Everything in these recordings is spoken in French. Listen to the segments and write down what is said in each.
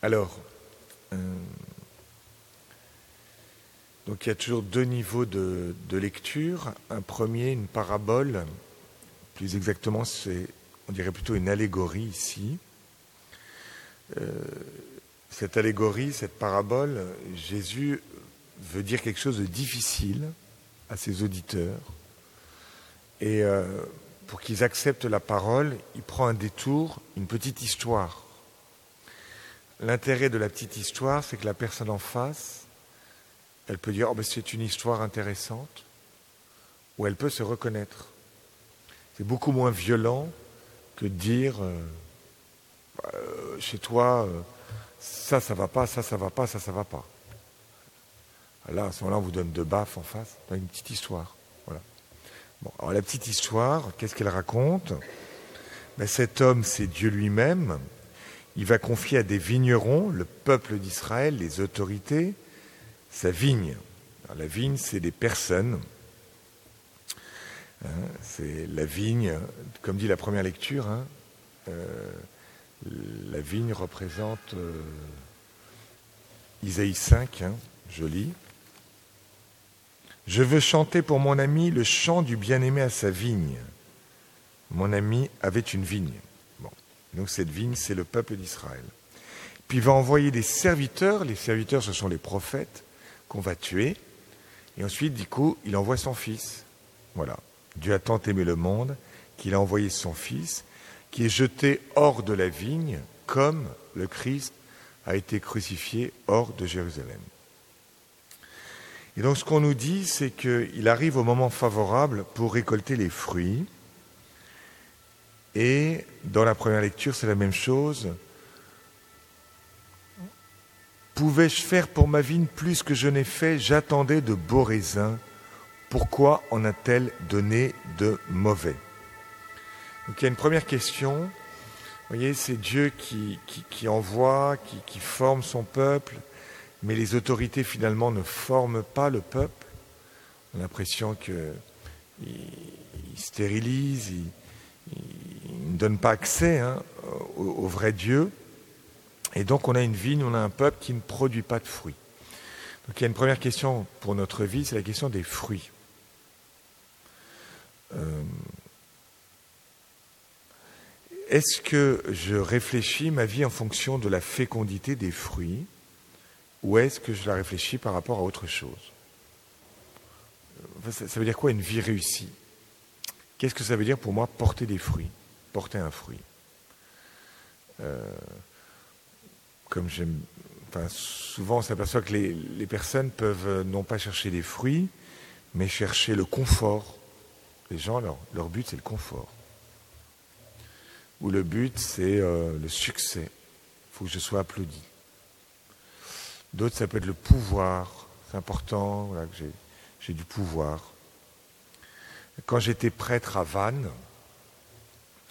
Alors, euh, il y a toujours deux niveaux de, lecture. Un premier, une parabole. Plus exactement, c'est, on dirait plutôt une allégorie ici. Euh, cette allégorie, cette parabole, Jésus veut dire quelque chose de difficile à ses auditeurs. Et euh, pour qu'ils acceptent la parole, il prend un détour, une petite histoire. L'intérêt de la petite histoire, c'est que la personne en face, elle peut dire oh, ben c'est une histoire intéressante, ou elle peut se reconnaître. C'est beaucoup moins violent que dire euh, euh, chez toi, euh, ça, ça va pas, ça, ça va pas, ça, ça va pas. Là, à ce moment-là, on vous donne deux baffes en face, dans une petite histoire. Voilà. Bon, alors la petite histoire, qu'est-ce qu'elle raconte? Ben, Cet homme, c'est Dieu lui-même. Il va confier à des vignerons, le peuple d'Israël, les autorités, sa vigne. la vigne, c'est des personnes. Hein, c'est la vigne, comme dit la première lecture, hein, euh, la vigne représente euh, Isaïe 5, hein, joli. Je veux chanter pour mon ami le chant du bien-aimé à sa vigne. Mon ami avait une vigne. Donc cette vigne, c'est le peuple d'Israël. Puis il va envoyer des serviteurs. Les serviteurs, ce sont les prophètes qu'on va tuer. Et ensuite, du coup, il envoie son fils. Voilà. Dieu a tant aimé le monde qu'il a envoyé son fils, qui est jeté hors de la vigne, comme le Christ a été crucifié hors de Jérusalem. Et donc ce qu'on nous dit, c'est qu'il arrive au moment favorable pour récolter les fruits. Et dans la première lecture, c'est la même chose. Pouvais-je faire pour ma vigne plus que je n'ai fait? J'attendais de beaux raisins. Pourquoi en a-t-elle donné de mauvais? Donc il y a une première question. Vous voyez, c'est Dieu qui, qui, envoie, qui, qui forme son peuple, mais les autorités finalement ne forment pas le peuple. On a l'impression qu'ils stérilisent, ils, ne donnent pas accès hein, au, vrai Dieu. Et donc on a une vigne, on a un peuple qui ne produit pas de fruits. Donc il y a une première question pour notre vie, c'est la question des fruits. Euh, est-ce que je réfléchis ma vie en fonction de la fécondité des fruits ou est-ce que je la réfléchis par rapport à autre chose? Ça, veut dire quoi une vie réussie? Qu'est-ce que ça veut dire pour moi porter des fruits? Porter un fruit euh, Comme j'aime. Enfin, souvent, on s'aperçoit que les, personnes peuvent euh, non pas chercher des fruits, mais chercher le confort. Les gens, leur, but, c'est le confort. Ou le but, c'est euh, le succès. Il faut que je sois applaudi. D'autres, ça peut être le pouvoir. C'est important voilà, que j'ai du pouvoir. Quand j'étais prêtre à Vannes,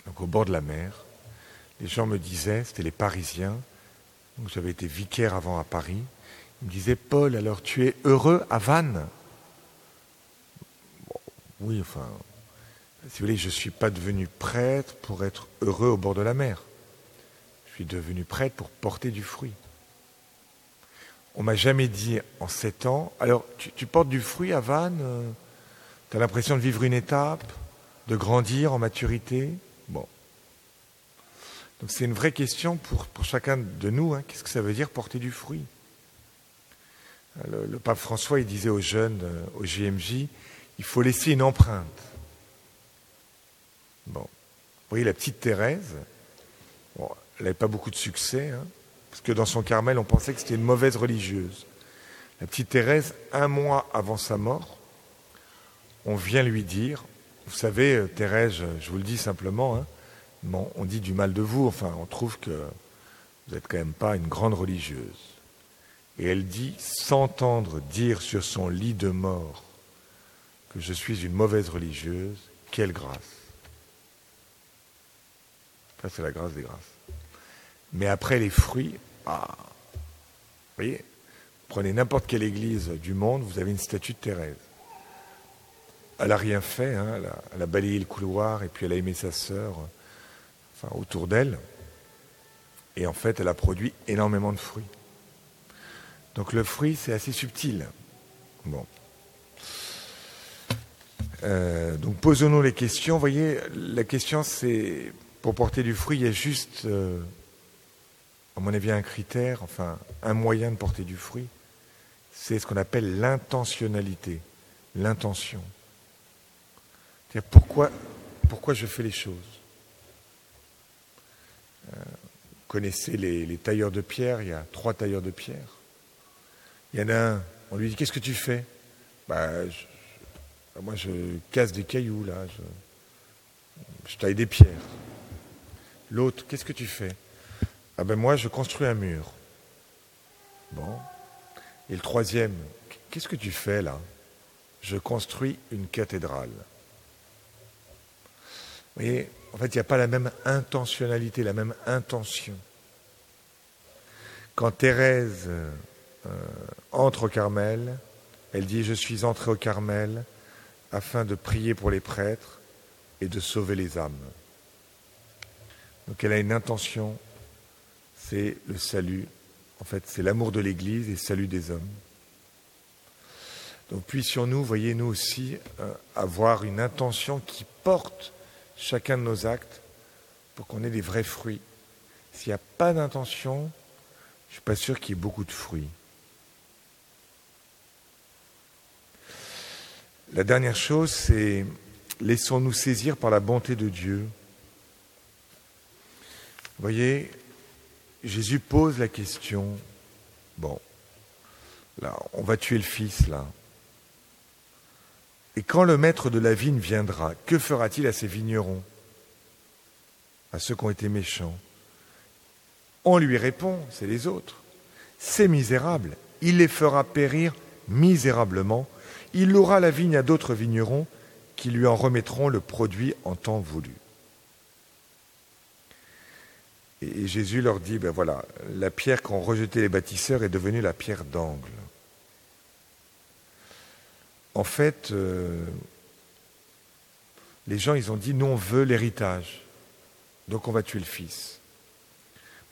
donc au bord de la mer, les gens me disaient, c'était les Parisiens, donc j'avais été vicaire avant à Paris, ils me disaient, Paul, alors tu es heureux à Vannes? Oui, enfin, si vous voulez, je ne suis pas devenu prêtre pour être heureux au bord de la mer. Je suis devenu prêtre pour porter du fruit. On m'a jamais dit en sept ans, alors tu, portes du fruit à Vannes, euh, tu as l'impression de vivre une étape, de grandir en maturité? Donc c'est une vraie question pour, chacun de nous, hein. qu'est-ce que ça veut dire porter du fruit? Le, pape François, il disait aux jeunes, euh, au JMJ, il faut laisser une empreinte. Bon. Vous voyez, la petite Thérèse, elle n'avait pas beaucoup de succès, hein, parce que dans son Carmel, on pensait que c'était une mauvaise religieuse. La petite Thérèse, un mois avant sa mort, on vient lui dire, vous savez, euh, Thérèse, je vous le dis simplement, hein, on dit du mal de vous, enfin, on trouve que vous n'êtes quand même pas une grande religieuse. Et elle dit, s'entendre dire sur son lit de mort que je suis une mauvaise religieuse, quelle grâce. Ça, c'est la grâce des grâces. Mais après les fruits, ah, vous voyez, prenez n'importe quelle église du monde, vous avez une statue de Thérèse. Elle n'a rien fait, hein, elle, a, balayé le couloir et puis elle a aimé sa sœur autour d'elle. Et en fait, elle a produit énormément de fruits. Donc le fruit, c'est assez subtil. Bon. Euh, donc posons-nous les questions. Vous voyez, la question c'est, pour porter du fruit, il y a juste, euh, à mon avis, un critère, enfin un moyen de porter du fruit. C'est ce qu'on appelle l'intentionnalité, l'intention. C'est-à-dire pourquoi, pourquoi je fais les choses? Euh, vous connaissez les, tailleurs de pierre, il y a trois tailleurs de pierre. Il y en a un, on lui dit Qu'est-ce que tu fais? Bah, Moi, je casse des cailloux, là. Je, je taille des pierres. L'autre, qu'est-ce que tu fais? Ah ben moi, je construis un mur. Bon. Et le troisième, qu'est-ce que tu fais là? Je construis une cathédrale. Vous voyez, en fait, il n'y a pas la même intentionnalité, la même intention. Quand Thérèse euh, entre au Carmel, elle dit Je suis entrée au Carmel afin de prier pour les prêtres et de sauver les âmes. Donc elle a une intention, c'est le salut. En fait, c'est l'amour de l'Église et le salut des hommes. Donc puissions-nous, voyez-nous aussi, euh, avoir une intention qui porte chacun de nos actes pour qu'on ait des vrais fruits. S'il n'y a pas d'intention, je ne suis pas sûr qu'il y ait beaucoup de fruits. La dernière chose, c'est laissons-nous saisir par la bonté de Dieu. Vous voyez, Jésus pose la question, bon, là, on va tuer le fils, là. Et quand le maître de la vigne viendra, que fera-t-il à ces vignerons À ceux qui ont été méchants? On lui répond, c'est les autres. C'est misérable. Il les fera périr misérablement. Il louera la vigne à d'autres vignerons qui lui en remettront le produit en temps voulu. Et Jésus leur dit, ben voilà, la pierre qu'ont rejetée les bâtisseurs est devenue la pierre d'angle en fait, euh, les gens, ils ont dit, nous, on veut l'héritage. Donc on va tuer le fils.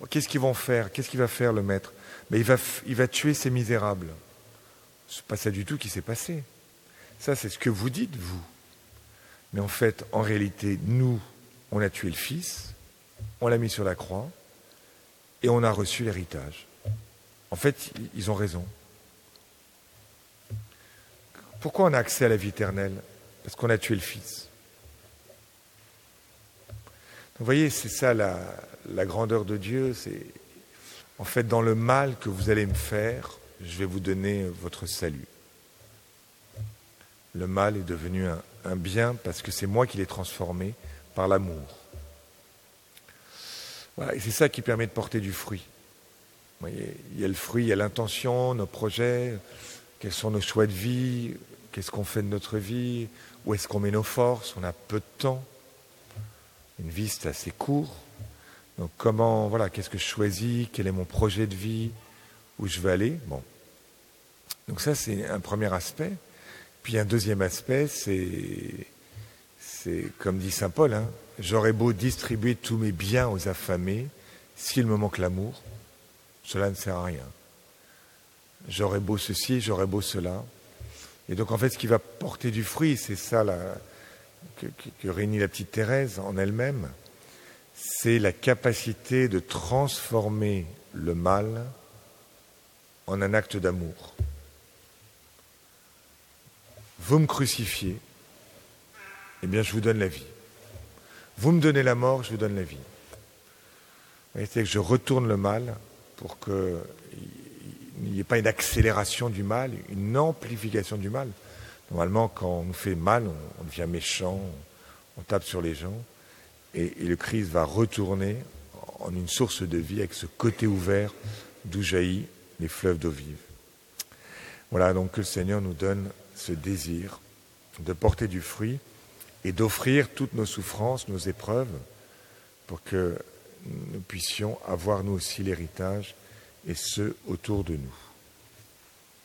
Qu'est-ce qu'ils vont faire? Qu'est-ce qu'il va faire le maître? Mais il va, il va tuer ces misérables. Ce n'est pas ça du tout qui s'est passé. Ça, c'est ce que vous dites, vous. Mais en fait, en réalité, nous, on a tué le fils, on l'a mis sur la croix, et on a reçu l'héritage. En fait, ils ont raison. Pourquoi on a accès à la vie éternelle Parce qu'on a tué le Fils. vous voyez, c'est ça la, grandeur de Dieu. C'est en fait dans le mal que vous allez me faire, je vais vous donner votre salut. Le mal est devenu un, bien parce que c'est moi qui l'ai transformé par l'amour. Et c'est ça qui permet de porter du fruit. Il y a le fruit, il y a l'intention, nos projets, quels sont nos choix de vie, Qu'est-ce qu'on fait de notre vie? Où est-ce qu'on met nos forces? On a peu de temps. Une vie, c'est assez court. Donc comment, voilà, qu'est-ce que je choisis? Quel est mon projet de vie? Où je veux aller? Bon. Donc ça, c'est un premier aspect. Puis un deuxième aspect, c'est, c'est comme dit Saint Paul, hein, j'aurais beau distribuer tous mes biens aux affamés, s'il me manque l'amour, cela ne sert à rien. J'aurais beau ceci, j'aurais beau cela, et donc en fait, ce qui va porter du fruit, c'est ça que, réunit la petite Thérèse en elle-même, c'est la capacité de transformer le mal en un acte d'amour. Vous me crucifiez, eh bien je vous donne la vie. Vous me donnez la mort, je vous donne la vie. C'est que je retourne le mal pour que il n'y ait pas une accélération du mal, une amplification du mal. Normalement, quand on nous fait mal, on, devient méchant, on, tape sur les gens, et, le Christ va retourner en une source de vie avec ce côté ouvert d'où jaillit les fleuves d'eau vive. Voilà, donc que le Seigneur nous donne ce désir de porter du fruit et d'offrir toutes nos souffrances, nos épreuves, pour que nous puissions avoir nous aussi l'héritage et ceux autour de nous.